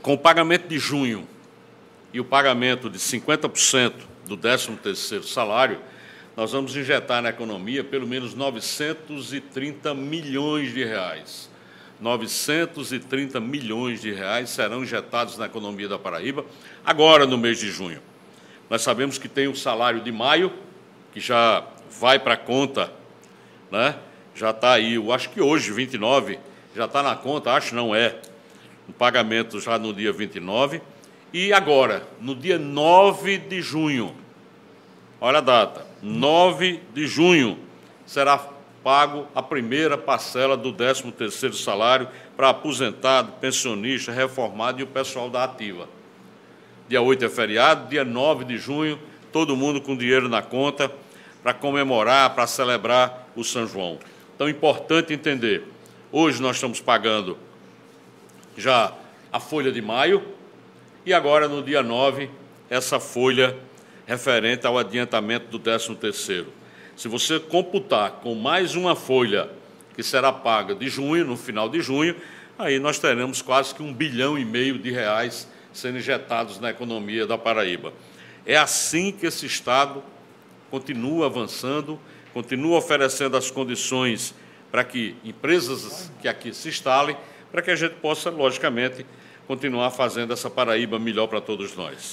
com o pagamento de junho e o pagamento de 50% do 13º salário, nós vamos injetar na economia pelo menos 930 milhões de reais. 930 milhões de reais serão injetados na economia da Paraíba agora no mês de junho. Nós sabemos que tem o salário de maio, que já vai para a conta, né? já está aí, eu acho que hoje, 29, já está na conta, acho não é, o pagamento já no dia 29. E agora, no dia 9 de junho, olha a data, 9 de junho, será pago a primeira parcela do 13º salário para aposentado, pensionista, reformado e o pessoal da ativa. Dia 8 é feriado, dia 9 de junho, todo mundo com dinheiro na conta para comemorar, para celebrar o São João. Então, é importante entender, hoje nós estamos pagando já a folha de maio e agora, no dia 9, essa folha referente ao adiantamento do 13º. Se você computar com mais uma folha que será paga de junho, no final de junho, aí nós teremos quase que um bilhão e meio de reais sendo injetados na economia da Paraíba. É assim que esse Estado continua avançando, continua oferecendo as condições para que empresas que aqui se instalem, para que a gente possa, logicamente, continuar fazendo essa Paraíba melhor para todos nós.